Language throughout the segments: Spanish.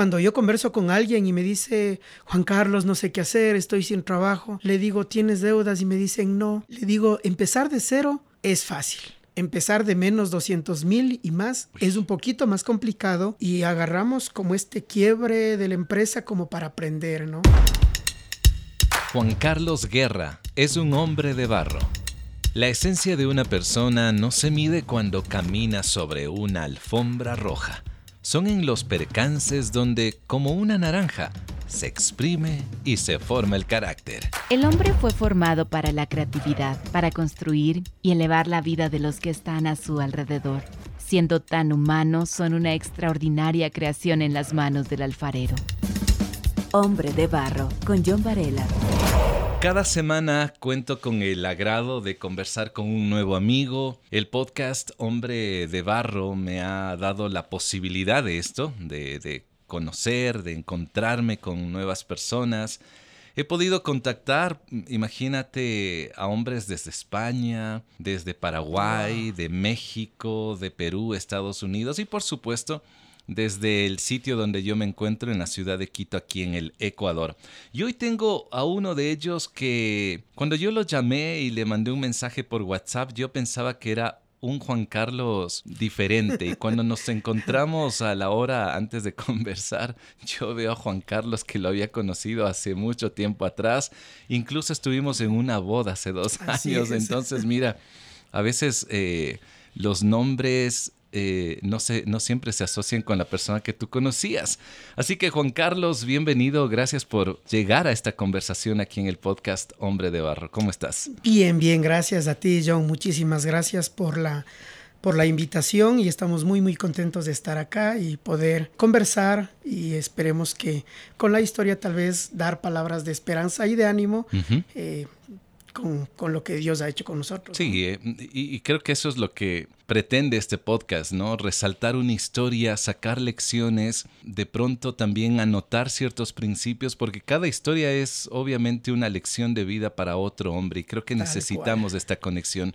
cuando yo converso con alguien y me dice, Juan Carlos, no sé qué hacer, estoy sin trabajo, le digo, ¿tienes deudas? Y me dicen, no. Le digo, empezar de cero es fácil. Empezar de menos 200 mil y más es un poquito más complicado y agarramos como este quiebre de la empresa como para aprender, ¿no? Juan Carlos Guerra es un hombre de barro. La esencia de una persona no se mide cuando camina sobre una alfombra roja. Son en los percances donde, como una naranja, se exprime y se forma el carácter. El hombre fue formado para la creatividad, para construir y elevar la vida de los que están a su alrededor. Siendo tan humanos, son una extraordinaria creación en las manos del alfarero. Hombre de Barro, con John Varela. Cada semana cuento con el agrado de conversar con un nuevo amigo. El podcast Hombre de Barro me ha dado la posibilidad de esto, de, de conocer, de encontrarme con nuevas personas. He podido contactar, imagínate, a hombres desde España, desde Paraguay, de México, de Perú, Estados Unidos y por supuesto desde el sitio donde yo me encuentro en la ciudad de Quito, aquí en el Ecuador. Y hoy tengo a uno de ellos que cuando yo lo llamé y le mandé un mensaje por WhatsApp, yo pensaba que era un Juan Carlos diferente. Y cuando nos encontramos a la hora antes de conversar, yo veo a Juan Carlos que lo había conocido hace mucho tiempo atrás. Incluso estuvimos en una boda hace dos años. Entonces, mira, a veces eh, los nombres eh, no, no siempre se asocian con la persona que tú conocías. Así que Juan Carlos, bienvenido, gracias por llegar a esta conversación aquí en el podcast Hombre de Barro. ¿Cómo estás? Bien, bien, gracias a ti, John. Muchísimas gracias por la, por la invitación y estamos muy, muy contentos de estar acá y poder conversar y esperemos que con la historia tal vez dar palabras de esperanza y de ánimo con, lo que Dios ha hecho con nosotros. Sí, eh, y, creo que eso es lo que pretende este podcast, ¿no? Resaltar una historia, sacar lecciones, de pronto también anotar ciertos principios, porque cada historia es obviamente una lección de vida para otro hombre y creo que necesitamos esta conexión.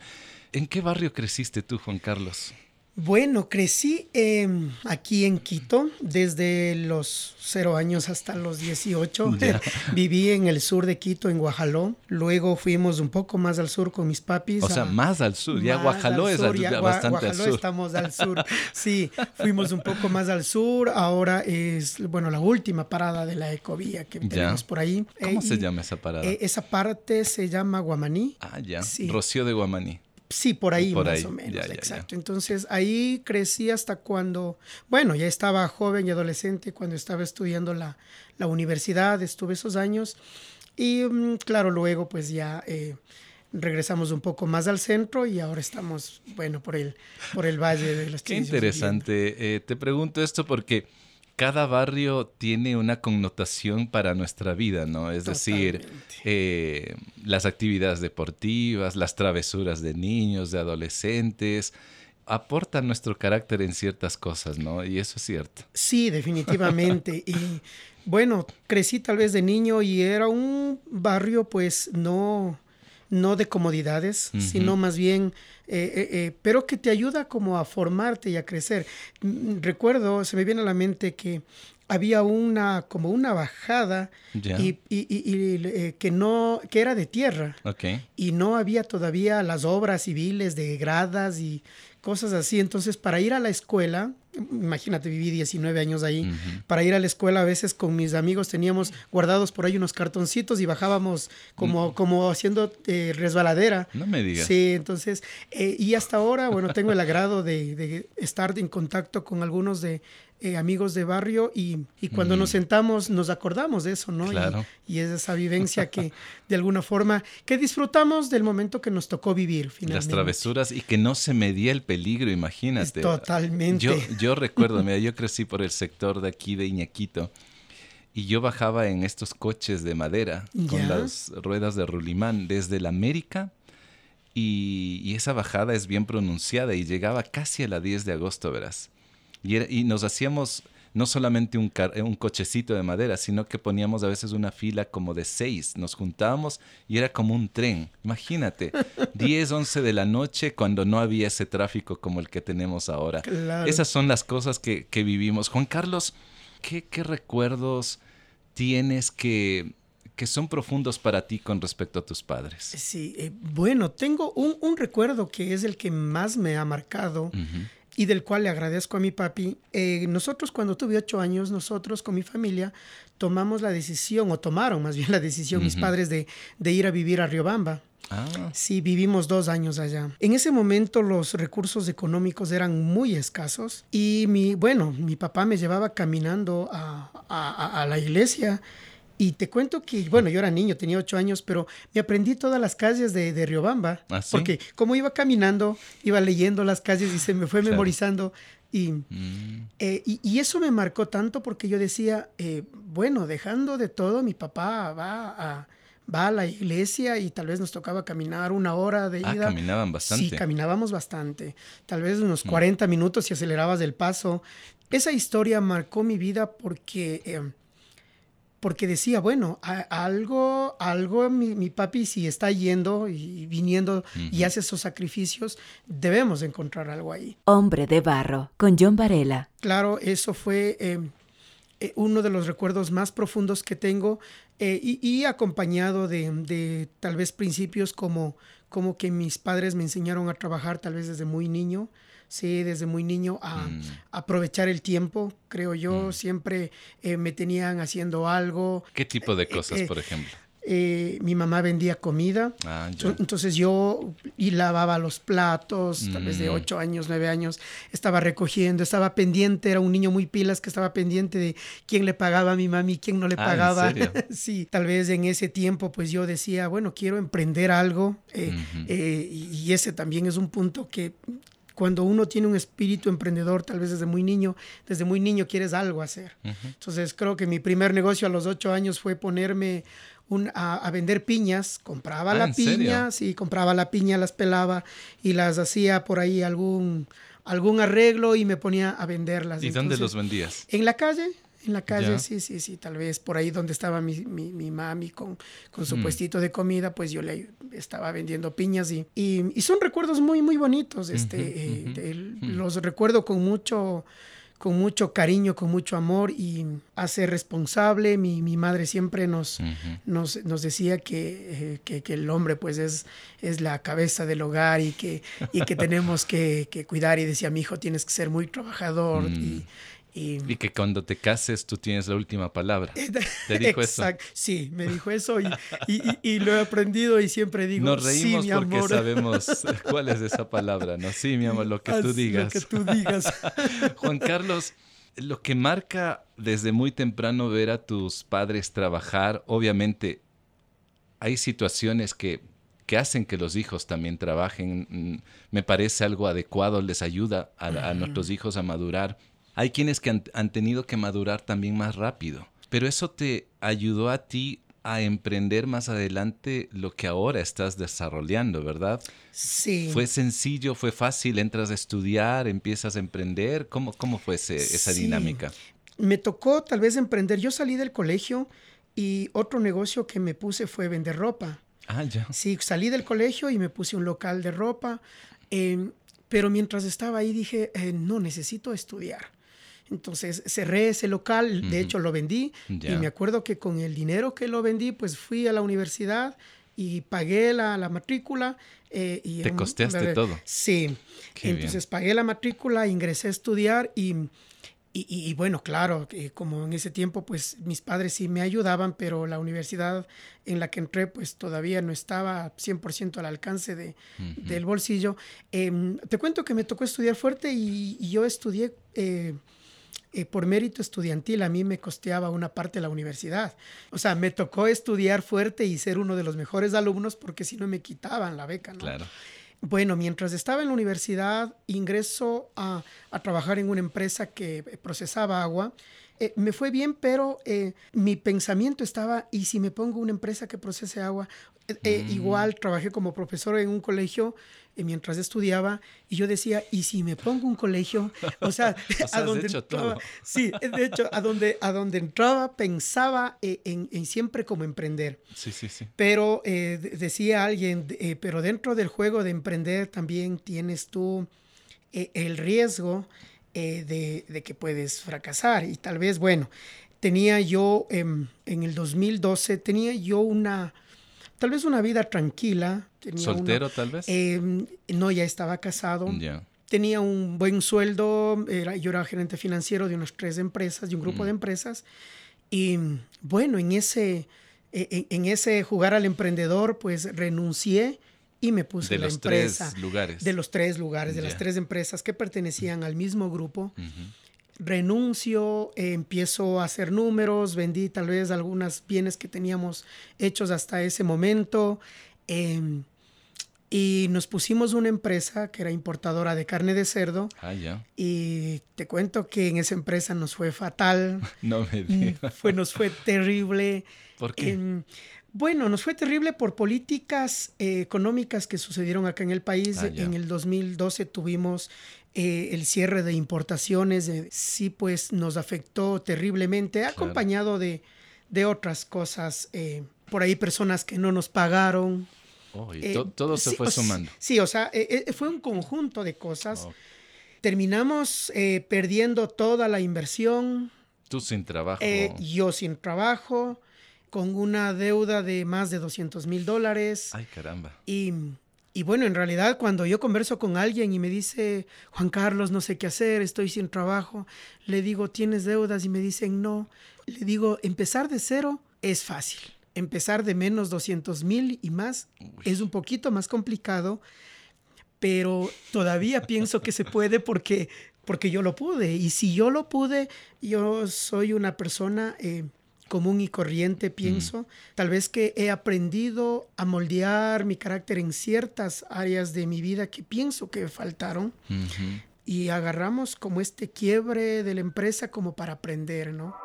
¿En qué barrio creciste tú, Juan Carlos? Bueno, crecí em, aquí en Quito desde los cero años hasta los 18. Viví en el sur de Quito, en Guajaló. Luego fuimos un poco más al sur con mis papis. O sea, más al sur. Ya Guajaló es bastante al sur. estamos al sur. Sí, fuimos un poco más al sur. Ahora es, bueno, la última parada de la ecovía que tenemos por ahí. ¿Cómo se llama esa parada? Eh, esa parte se llama Guamaní. Ah, ya. Rocío de Guamaní. Sí, por ahí más o menos, exacto. Entonces ahí crecí hasta cuando, bueno, ya estaba joven y adolescente, cuando estaba estudiando la, la universidad, estuve esos años y mm, claro, luego pues ya eh, regresamos un poco más al centro y ahora estamos, bueno, por el, por el Valle de los Qué interesante. Eh, te pregunto esto porque cada barrio tiene una connotación para nuestra vida, ¿no? Es decir, eh, las actividades deportivas, las travesuras de niños, de adolescentes, aportan nuestro carácter en ciertas cosas, ¿no? Y eso es cierto. Sí, definitivamente. y bueno, crecí tal vez de niño y era un barrio pues no no de comodidades, sino más bien, eh, eh, eh, pero que te ayuda como a formarte y a crecer. Mm, recuerdo, se me viene a la mente que había una como una bajada y, que no que era de tierra. Y no había todavía las obras civiles de gradas y cosas así. Entonces para ir a la escuela imagínate, viví 19 años ahí. Para ir a la escuela a veces con mis amigos teníamos guardados por ahí unos cartoncitos y bajábamos como, como haciendo eh, resbaladera. No me digas. Sí, entonces, eh, y hasta ahora, bueno, tengo el agrado de, de, estar en contacto con algunos de eh, amigos de barrio y, y cuando nos mm. sentamos nos acordamos de eso, ¿no? Claro. Y, es esa vivencia que de alguna forma, que disfrutamos del momento que nos tocó vivir finalmente. Las travesuras y que no se medía el peligro, imagínate. totalmente. Yo, yo recuerdo, mira, yo crecí por el sector de aquí de Iñaquito y yo bajaba en estos coches de madera con las ruedas de rulimán desde la América y, y, esa bajada es bien pronunciada y llegaba casi a la 10 de agosto, verás. Y, nos hacíamos no solamente un, un cochecito de madera, sino que poníamos a veces una fila como de seis. Nos juntábamos y era como un tren. Imagínate, 10, 11 de la noche cuando no había ese tráfico como el que tenemos ahora. Esas son las cosas que, que vivimos. Juan Carlos, ¿Qué, qué recuerdos tienes que, que son profundos para ti con respecto a tus padres? Sí, eh, bueno, tengo un, un, recuerdo que es el que más me ha marcado. Y del cual le agradezco a mi papi. Eh, nosotros cuando tuve ocho años, nosotros con mi familia tomamos la decisión, o tomaron más bien la decisión mis padres de, de ir a vivir a Riobamba. Ah. Sí, vivimos dos años allá. En ese momento los recursos económicos eran muy escasos y mi, bueno, mi papá me llevaba caminando a, a, a la iglesia y te cuento que, bueno, yo era niño, tenía ocho años, pero me aprendí todas las calles de, de Riobamba. ¿Ah, porque como iba caminando, iba leyendo las calles y se me fue memorizando. Y, mm. eh, y, y, eso me marcó tanto porque yo decía, eh, bueno, dejando de todo, mi papá va a, va a la iglesia y tal vez nos tocaba caminar una hora de ah, ida. Ah, caminaban bastante. Sí, caminábamos bastante. Tal vez unos 40 mm. minutos y acelerabas el paso. Esa historia marcó mi vida porque... Eh, porque decía, bueno, algo, algo mi, papi si está yendo y viniendo y hace esos sacrificios, debemos encontrar algo ahí. Hombre de barro, con John Varela. Claro, eso fue em, eh, uno de los recuerdos más profundos que tengo eh, y, acompañado de, de, tal vez principios como, como que mis padres me enseñaron a trabajar tal vez desde muy niño sí, desde muy niño a mm. aprovechar el tiempo, creo yo. Mm. Siempre eh, me tenían haciendo algo. ¿Qué tipo de eh, cosas, eh, por ejemplo? mi mamá vendía comida, ah, entonces yo y lavaba los platos, tal vez de 8 mm. años, 9 años, estaba recogiendo, estaba pendiente, era un niño muy pilas que estaba pendiente de quién le pagaba a mi mami, quién no le ah, pagaba. sí, tal vez en ese tiempo pues yo decía, bueno, quiero emprender algo y ese también es un punto que, cuando uno tiene un espíritu emprendedor, tal vez desde muy niño, desde muy niño quieres algo hacer. Entonces creo que mi primer negocio a los ocho años fue ponerme un, a, vender piñas. Compraba ah, la piña, sí, compraba la piña, las pelaba y las hacía por ahí algún, algún arreglo y me ponía a venderlas. ¿Y dónde los vendías? En la calle, en la calle, sí, sí, sí, tal vez por ahí donde estaba mi, mi, mami con, con su puestito de comida, pues yo le estaba vendiendo piñas y, y, son recuerdos muy, muy bonitos. Este, eh, los recuerdo con mucho, con mucho cariño, con mucho amor y hace responsable. Mi, mi madre siempre nos, nos, nos, decía que, eh, que, que, el hombre pues es, es la cabeza del hogar y que, y que tenemos que, que cuidar y decía, mi hijo, tienes que ser muy trabajador y Y, que cuando te cases tú tienes la última palabra. ¿Te dijo Exacto. eso? Sí, me dijo eso y, y, lo he aprendido y siempre digo, Nos reímos sí, mi porque sabemos cuál es esa palabra, ¿no? Sí, mi amor, lo que tú digas. Lo que tú digas. Juan Carlos, lo que marca desde muy temprano ver a tus padres trabajar, obviamente hay situaciones que, que hacen que los hijos también trabajen. Mm, me parece algo adecuado, les ayuda a, a nuestros hijos a madurar hay quienes que han, tenido que madurar también más rápido, pero eso te ayudó a ti a emprender más adelante lo que ahora estás desarrollando, ¿verdad? Sí. ¿Fue sencillo, fue fácil? ¿Entras a estudiar, empiezas a emprender? ¿Cómo, cómo fue esa dinámica? Me tocó tal vez emprender. Yo salí del colegio y otro negocio que me puse fue vender ropa. Ah, ya. Sí, salí del colegio y me puse un local de ropa. Em, pero mientras estaba ahí dije, eh, no, necesito estudiar. Entonces cerré ese local, de hecho lo vendí y me acuerdo que con el dinero que lo vendí, pues fui a la universidad y pagué la, la matrícula. Eh, y ¿Te costeaste todo? Sí. Entonces pagué la matrícula, ingresé a estudiar y, y, y, bueno, claro, como en ese tiempo pues mis padres sí me ayudaban, pero la universidad en la que entré pues todavía no estaba 100% al alcance de, del bolsillo. Em, te cuento que me tocó estudiar fuerte y, y yo estudié... Eh, eh, por mérito estudiantil a mí me costeaba una parte de la universidad. O sea, me tocó estudiar fuerte y ser uno de los mejores alumnos porque si no me quitaban la beca, ¿no? Claro. Bueno, mientras estaba en la universidad, ingreso a, a trabajar en una empresa que procesaba agua. Eh, me fue bien, pero eh, mi pensamiento estaba, ¿y si me pongo una empresa que procese agua? Mm. Igual trabajé como profesor en un colegio mientras estudiaba y yo decía, ¿y si me pongo un colegio? O sea, a donde entraba, sí, de hecho, a donde, a donde entraba pensaba eh, en, en, siempre como emprender. Sí, sí, sí. Pero eh, decía alguien, eh, pero dentro del juego de emprender también tienes tú el riesgo de, de, que puedes fracasar. Y tal vez, bueno, tenía yo em, en el 2012, tenía yo una, tal vez una vida tranquila. ¿Soltero tal vez? Em, no, ya estaba casado. Tenía un buen sueldo, era, yo era gerente financiero de unas tres empresas, de un grupo de empresas. Y bueno, en ese, e, e, en, ese jugar al emprendedor, pues renuncié y me puse de la los empresa. Tres lugares. De los tres lugares, de las tres empresas que pertenecían al mismo grupo. Renuncio, empiezo a hacer números, vendí tal vez algunos bienes que teníamos hechos hasta ese momento. Em, y nos pusimos una empresa que era importadora de carne de cerdo. Ah, ya. Y te cuento que en esa empresa nos fue fatal. no me digas. Fue, nos fue terrible. ¿Por qué? Em, bueno, nos fue terrible por políticas eh, económicas que sucedieron acá en el país. Ah, en el 2012 tuvimos eh, el cierre de importaciones. sí, pues nos afectó terriblemente, acompañado de, de, otras cosas. Eh, por ahí personas que no nos pagaron. Oh, y todo se fue sumando. Sí, o sea, fue un conjunto de cosas. Oh. Terminamos perdiendo toda la inversión. Tú sin trabajo. yo sin trabajo con una deuda de más de 200 mil dólares. Ay, caramba. Y, y, bueno, en realidad cuando yo converso con alguien y me dice, Juan Carlos, no sé qué hacer, estoy sin trabajo, le digo, ¿tienes deudas? Y me dicen, no. Le digo, empezar de cero es fácil. Empezar de menos 200 mil y más es un poquito más complicado, pero todavía pienso que se puede porque, porque yo lo pude. Y si yo lo pude, yo soy una persona... Eh, común y corriente, pienso. Tal vez que he aprendido a moldear mi carácter en ciertas áreas de mi vida que pienso que faltaron. Y agarramos como este quiebre de la empresa como para aprender, ¿no?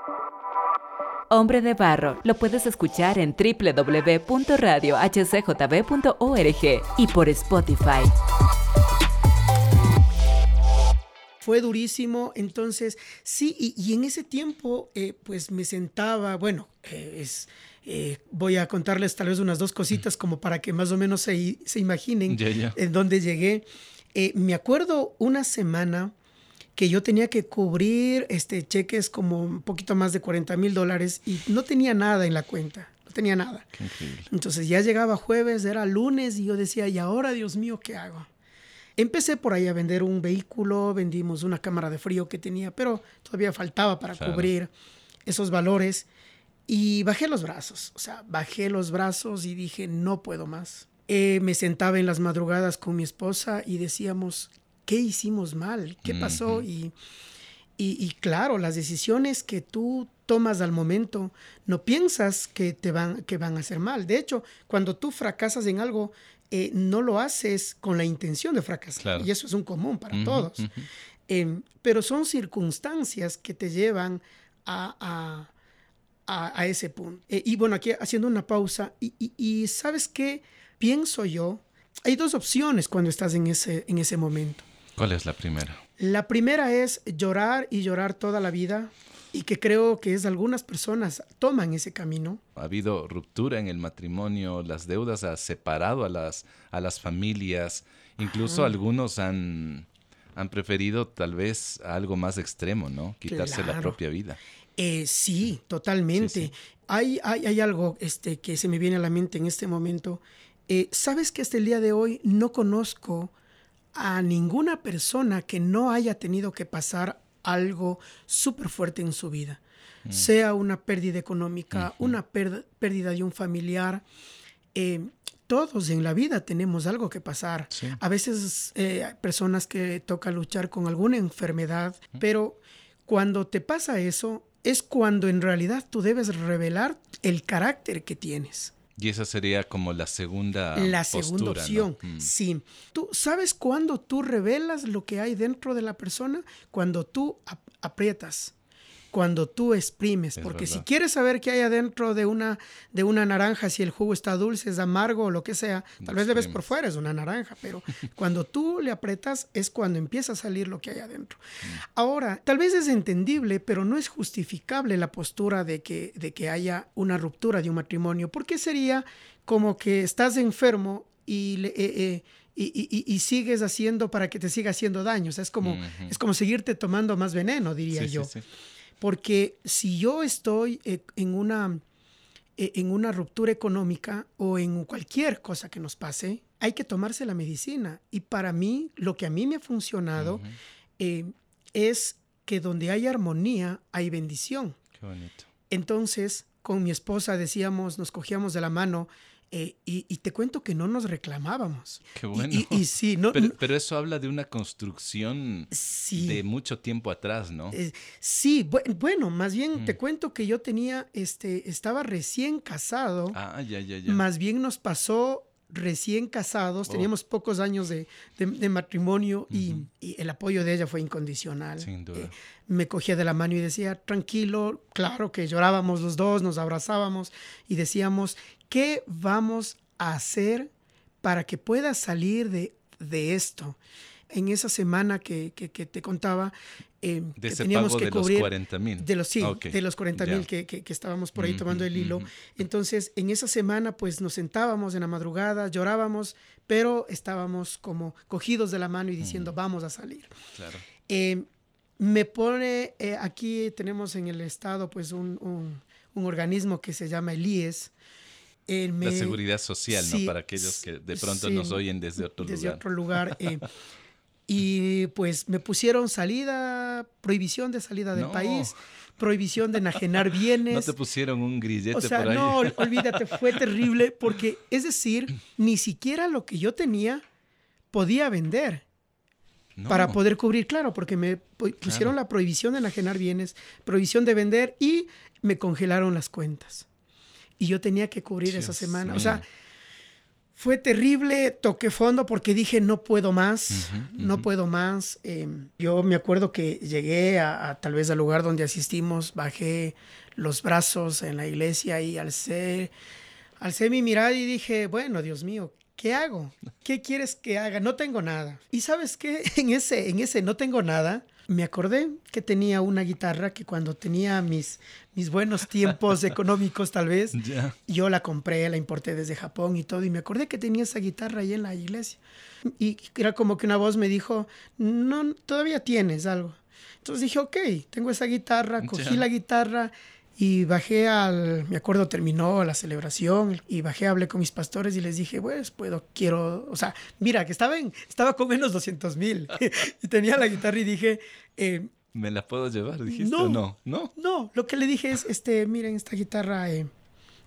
Hombre de Barro lo puedes escuchar en www.radiohcjb.org y por Spotify fue durísimo. Entonces, sí, y, en ese tiempo, eh, pues me sentaba, bueno, eh, es, eh, voy a contarles tal vez unas dos cositas como para que más o menos se, se imaginen en dónde llegué. me acuerdo una semana que yo tenía que cubrir este, cheques como un poquito más de 40 mil dólares y no tenía nada en la cuenta, no tenía nada. Entonces ya llegaba jueves, era lunes y yo decía, ¿y ahora, Dios mío, qué hago? Empecé por ahí a vender un vehículo, vendimos una cámara de frío que tenía, pero todavía faltaba para cubrir esos valores. Y bajé los brazos, o sea, bajé los brazos y dije, no puedo más. Eh, me sentaba en las madrugadas con mi esposa y decíamos, ¿qué hicimos mal? ¿Qué pasó? y, y, claro, las decisiones que tú tomas al momento, no piensas que te van, que van a hacer mal. De hecho, cuando tú fracasas en algo, eh, no lo haces con la intención de fracasar. Y eso es un común para todos. Em, pero son circunstancias que te llevan a, a, ese punto. Eh, y bueno, aquí haciendo una pausa, y, sabes qué pienso yo, hay dos opciones cuando estás en ese, en ese momento. ¿Cuál es la primera? La primera es llorar y llorar toda la vida y que creo que es algunas personas toman ese camino. Ha habido ruptura en el matrimonio, las deudas han separado a las, a las familias, incluso algunos han, han preferido tal vez algo más extremo, ¿no? Quitarse la propia vida. Eh, sí, totalmente. Hay, hay, hay, algo este, que se me viene a la mente en este momento. Eh, Sabes que hasta el día de hoy no conozco a ninguna persona que no haya tenido que pasar algo súper fuerte en su vida, mm. sea una pérdida económica, una pérdida de un familiar. Eh, todos en la vida tenemos algo que pasar. A veces eh, hay personas que toca luchar con alguna enfermedad, pero cuando te pasa eso, es cuando en realidad tú debes revelar el carácter que tienes. Y esa sería como la segunda La segunda opción, mm. sí. Tú sabes cuándo tú revelas lo que hay dentro de la persona, cuando tú aprietas cuando tú exprimes, porque si quieres saber qué hay adentro de una, de una naranja, si el jugo está dulce, es amargo o lo que sea, tal vez le ves por fuera, es una naranja, pero cuando tú le aprietas es cuando empieza a salir lo que hay adentro. Mm. Ahora, tal vez es entendible, pero no es justificable la postura de que, de que haya una ruptura de un matrimonio, porque sería como que estás enfermo y, eh, eh, y, sigues haciendo para que te siga haciendo daño. O sea, es como, es como seguirte tomando más veneno, diría yo. Porque si yo estoy eh, en una, eh, en una ruptura económica o en cualquier cosa que nos pase, hay que tomarse la medicina. Y para mí, lo que a mí me ha funcionado eh, es que donde hay armonía, hay bendición. Qué bonito. Entonces, con mi esposa decíamos, nos cogíamos de la mano eh, y, te cuento que no nos reclamábamos. Qué bueno. Y, sí, no, pero, eso habla de una construcción de mucho tiempo atrás, ¿no? Eh, sí, bueno, más bien te cuento que yo tenía, este, estaba recién casado. Ah, ya, ya, ya. Más bien nos pasó recién casados, oh. teníamos pocos años de, matrimonio y, el apoyo de ella fue incondicional. Sin duda. Eh, me cogía de la mano y decía, tranquilo, claro que llorábamos los dos, nos abrazábamos y decíamos, ¿qué vamos a hacer para que puedas salir de, de esto? En esa semana que, que, te contaba, eh, de teníamos que de cubrir los 40 mil. De los, sí, de los 40 mil que, que, estábamos por ahí tomando el hilo. Entonces, en esa semana, pues nos sentábamos en la madrugada, llorábamos, pero estábamos como cogidos de la mano y diciendo, vamos a salir. Claro. Eh, me pone, eh, aquí tenemos en el estado, pues un, un, un organismo que se llama el IES, la seguridad social, ¿no? Para aquellos que de pronto nos oyen desde otro desde lugar. otro lugar. y pues me pusieron salida, prohibición de salida del país, prohibición de enajenar bienes. No te pusieron un grillete o sea, por ahí. No, olvídate, fue terrible porque, es decir, ni siquiera lo que yo tenía podía vender. Para poder cubrir, claro, porque me pusieron la prohibición de enajenar bienes, prohibición de vender y me congelaron las cuentas y yo tenía que cubrir esa semana. O sea, fue terrible, toqué fondo porque dije, no puedo más, no puedo más. Em, yo me acuerdo que llegué a, tal vez al lugar donde asistimos, bajé los brazos en la iglesia y alcé, alcé mi mirada y dije, bueno, Dios mío, ¿qué hago? ¿Qué quieres que haga? No tengo nada. Y sabes qué, en ese, en ese no tengo nada, me acordé que tenía una guitarra que cuando tenía mis, mis buenos tiempos económicos tal vez, yo la compré, la importé desde Japón y todo, y me acordé que tenía esa guitarra ahí en la iglesia. Y era como que una voz me dijo, no, todavía tienes algo. Entonces dije, ok, tengo esa guitarra, cogí la guitarra y bajé al, me acuerdo, terminó la celebración y bajé, hablé con mis pastores y les dije, pues, puedo, quiero, o sea, mira, que estaba, en, estaba con menos 200 mil y tenía la guitarra y dije... Eh, ¿Me la puedo llevar? Dijiste, no, no, no. No, lo que le dije es, este, miren, esta guitarra... Eh,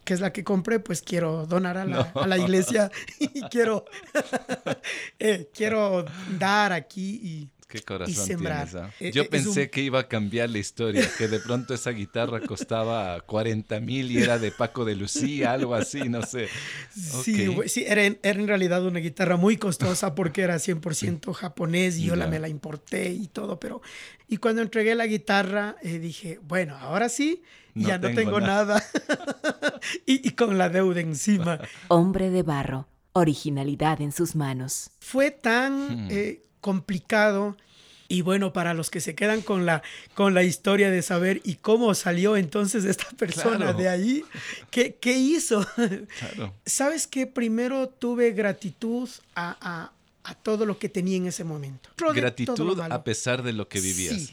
que es la que compré, pues quiero donar a la, a la iglesia y quiero, eh, quiero dar aquí y Qué corazón tienes. ¿ah? Eh, Yo eh, pensé que iba a cambiar la historia, que de pronto esa guitarra costaba 40 mil y era de Paco de Lucía, algo así, no sé. Sí, sí era, en, realidad una guitarra muy costosa porque era 100% japonés y yo la, me la importé y todo, pero... Y cuando entregué la guitarra eh, dije, bueno, ahora sí, ya no tengo nada. y, con la deuda encima. Hombre de barro, originalidad en sus manos. Fue tan... Hmm complicado. Y bueno, para los que se quedan con la, con la historia de saber y cómo salió entonces esta persona de ahí, ¿qué, qué hizo? ¿Sabes qué? Primero tuve gratitud a, a todo lo que tenía en ese momento. Gratitud a pesar de lo que vivías.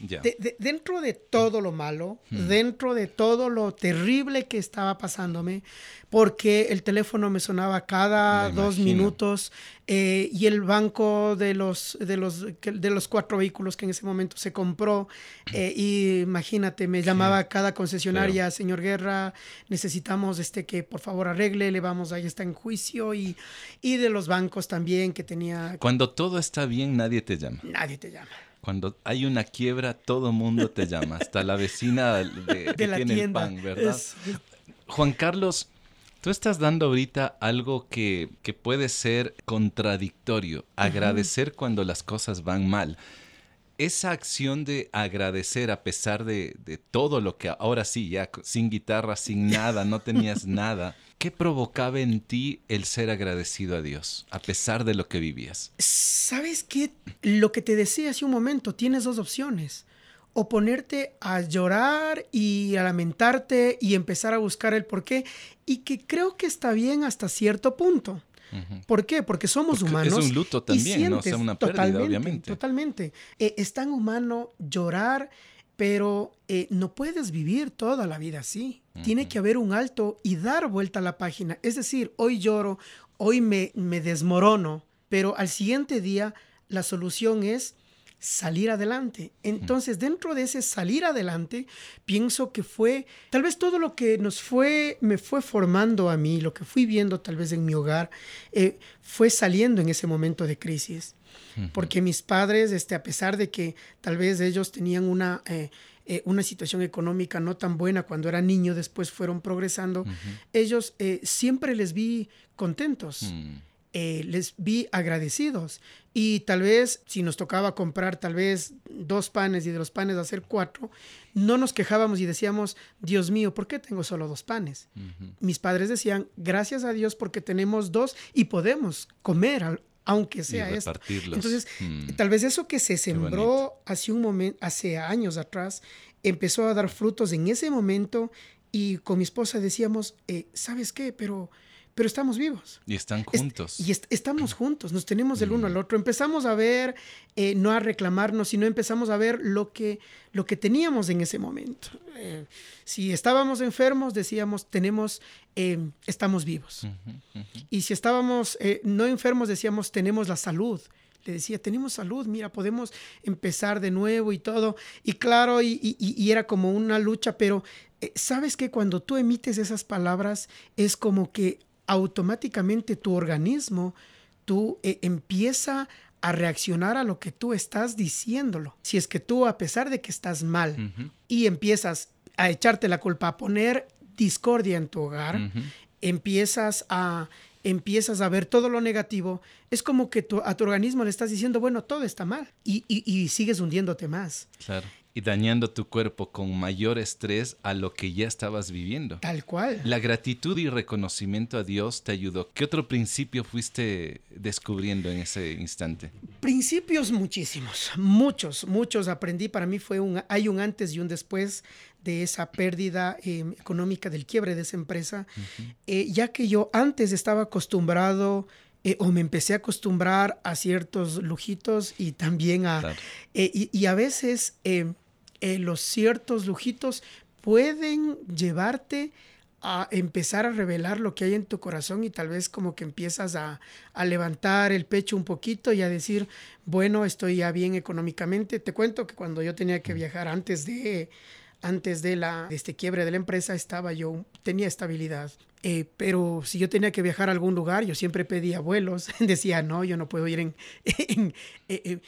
dentro de todo lo malo, hmm. dentro de todo lo terrible que estaba pasándome, porque el teléfono me sonaba cada dos minutos eh, y el banco de los, de, los, de los cuatro vehículos que en ese momento se compró, eh, y imagínate, me llamaba cada concesionaria, señor Guerra, necesitamos este que por favor arregle, le vamos, ahí está en juicio, y, y de los bancos también que tenía cuando todo está bien, nadie te llama. Nadie te llama. Cuando hay una quiebra, todo mundo te llama, hasta la vecina de, que tiene el pan, ¿verdad? Juan Carlos, tú estás dando ahorita algo que, puede ser contradictorio, agradecer cuando las cosas van mal. Esa acción de agradecer a pesar de, de todo lo que ahora sí, ya sin guitarra, sin nada, no tenías nada. ¿Qué provocaba en ti el ser agradecido a Dios, a pesar de lo que vivías? ¿Sabes qué? Lo que te decía hace un momento, tienes dos opciones. O ponerte a llorar y a lamentarte y empezar a buscar el porqué, y que creo que está bien hasta cierto punto. ¿Por qué? Porque somos humanos. Es un luto también, no sea una pérdida, obviamente. Totalmente. Eh, es tan humano llorar, pero eh, no puedes vivir toda la vida así. Tiene que haber un alto y dar vuelta a la página. Es decir, hoy lloro, hoy me, me desmorono, pero al siguiente día la solución es salir adelante. Entonces, dentro de ese salir adelante, pienso que fue tal vez todo lo que nos fue, me fue formando a mí, lo que fui viendo tal vez en mi hogar, eh, fue saliendo en ese momento de crisis. Porque mis padres, este, a pesar de que tal vez ellos tenían una, eh, eh, una situación económica no tan buena cuando era niño, después fueron progresando, ellos siempre les vi contentos. Mm. Eh, les vi agradecidos. Y tal vez si nos tocaba comprar tal vez dos panes y de los panes hacer cuatro, no nos quejábamos y decíamos, Dios mío, ¿por qué tengo solo dos panes? Mis padres decían, gracias a Dios porque tenemos dos y podemos comer aunque sea esto. Entonces, mm. tal vez eso que se sembró hace un momento, hace años atrás, empezó a dar frutos en ese momento y con mi esposa decíamos, eh, ¿sabes qué? Pero pero estamos vivos. Y están juntos. y estamos juntos, nos tenemos del uno al otro. Empezamos a ver, eh, no a reclamarnos, sino empezamos a ver lo que, lo que teníamos en ese momento. Eh, si estábamos enfermos, decíamos, tenemos, eh, estamos vivos. Y si estábamos no enfermos, decíamos, tenemos la salud. Le decía, tenemos salud, mira, podemos empezar de nuevo y todo. Y claro, y, y era como una lucha, pero sabes que cuando tú emites esas palabras es como que automáticamente tu organismo, tú eh, empieza a reaccionar a lo que tú estás diciéndolo. Si es que tú, a pesar de que estás mal y empiezas a echarte la culpa, a poner discordia en tu hogar, empiezas a empiezas a ver todo lo negativo, es como que a tu organismo le estás diciendo, bueno, todo está mal y, y sigues hundiéndote más. Claro y dañando tu cuerpo con mayor estrés a lo que ya estabas viviendo. Tal cual. La gratitud y reconocimiento a Dios te ayudó. ¿Qué otro principio fuiste descubriendo en ese instante? Principios muchísimos, muchos, muchos aprendí. Para mí fue un, hay un antes y un después de esa pérdida em, económica del quiebre de esa empresa, eh, ya que yo antes estaba acostumbrado eh, o me empecé a acostumbrar a ciertos lujitos y también a... Eh, y, y, a veces em, eh, los ciertos lujitos pueden llevarte a empezar a revelar lo que hay en tu corazón y tal vez como que empiezas a, levantar el pecho un poquito y a decir, bueno, estoy ya bien económicamente. Te cuento que cuando yo tenía que viajar antes de, antes de, la, este quiebre de la empresa, estaba yo, tenía estabilidad. Eh, pero si yo tenía que viajar a algún lugar, yo siempre pedía vuelos. Decía, no, yo no puedo ir en, en, en,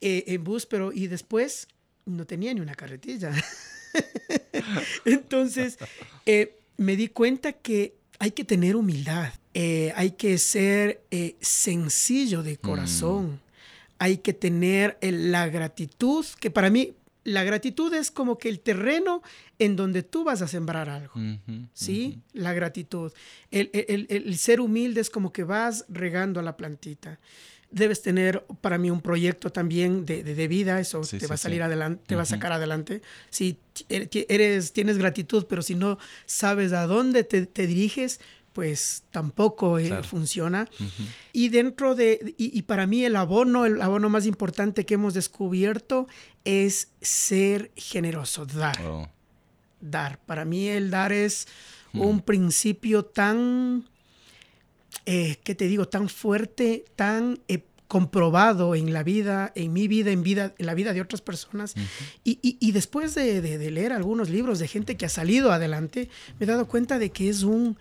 en bus, pero y después no tenía ni una carretilla. Entonces, eh, me di cuenta que hay que tener humildad, eh, hay que ser eh, sencillo de corazón, mm. hay que tener la gratitud, que para mí la gratitud es como que el terreno en donde tú vas a sembrar algo, ¿sí? La gratitud. El, el, ser humilde es como que vas regando a la plantita debes tener para mí un proyecto también de, de, vida, eso te va a salir adelante, te va a sacar adelante. Si eres, tienes gratitud, pero si no sabes a dónde te, te diriges, pues tampoco eh, funciona. Y dentro de, y, para mí el abono, el abono más importante que hemos descubierto es ser generoso, dar. Oh. Dar. Para mí el dar es un principio tan eh, ¿qué te digo?, tan fuerte, tan eh, comprobado en la vida, en mi vida, en, vida, en la vida de otras personas. y, después de, leer algunos libros de gente que ha salido adelante, me he dado cuenta de que es un,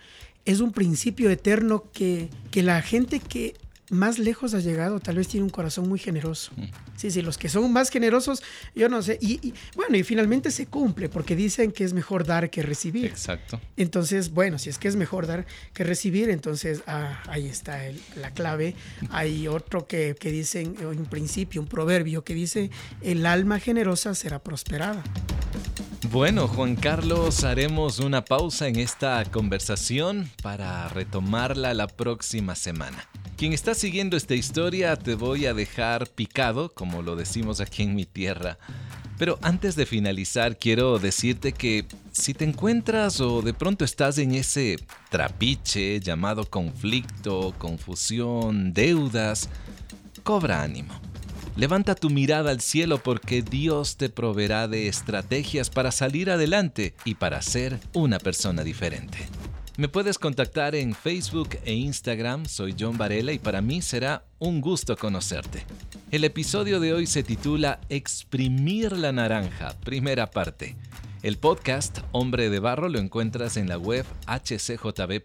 es un principio eterno que, que la gente que más lejos has llegado, tal vez tiene un corazón muy generoso. Sí, sí, los que son más generosos, yo no sé. Y, bueno, y finalmente se cumple, porque dicen que es mejor dar que recibir. Exacto. Entonces, bueno, si es que es mejor dar que recibir, entonces ah, ahí está la clave. Hay otro que, que dicen, un principio, un proverbio que dice, el alma generosa será prosperada. Bueno, Juan Carlos, haremos una pausa en esta conversación para retomarla la próxima semana. Quien está siguiendo esta historia te voy a dejar picado, como lo decimos aquí en mi tierra. Pero antes de finalizar, quiero decirte que si te encuentras o de pronto estás en ese trapiche llamado conflicto, confusión, deudas, cobra ánimo. Levanta tu mirada al cielo porque Dios te proveerá de estrategias para salir adelante y para ser una persona diferente. Me puedes contactar en Facebook e Instagram, soy John Varela y para mí será un gusto conocerte. El episodio de hoy se titula Exprimir la naranja, primera parte. El podcast Hombre de Barro lo encuentras en la web hcjb.org.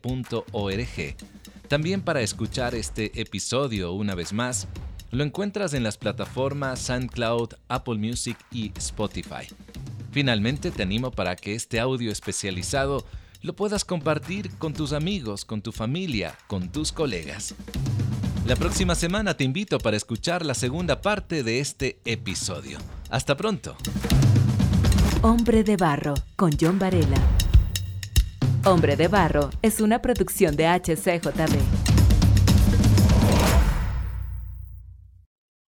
También para escuchar este episodio una vez más, lo encuentras en las plataformas SoundCloud, Apple Music y Spotify. Finalmente te animo para que este audio especializado lo puedas compartir con tus amigos, con tu familia, con tus colegas. La próxima semana te invito para escuchar la segunda parte de este episodio. Hasta pronto. Hombre de Barro con John Varela. Hombre de Barro es una producción de HCJB.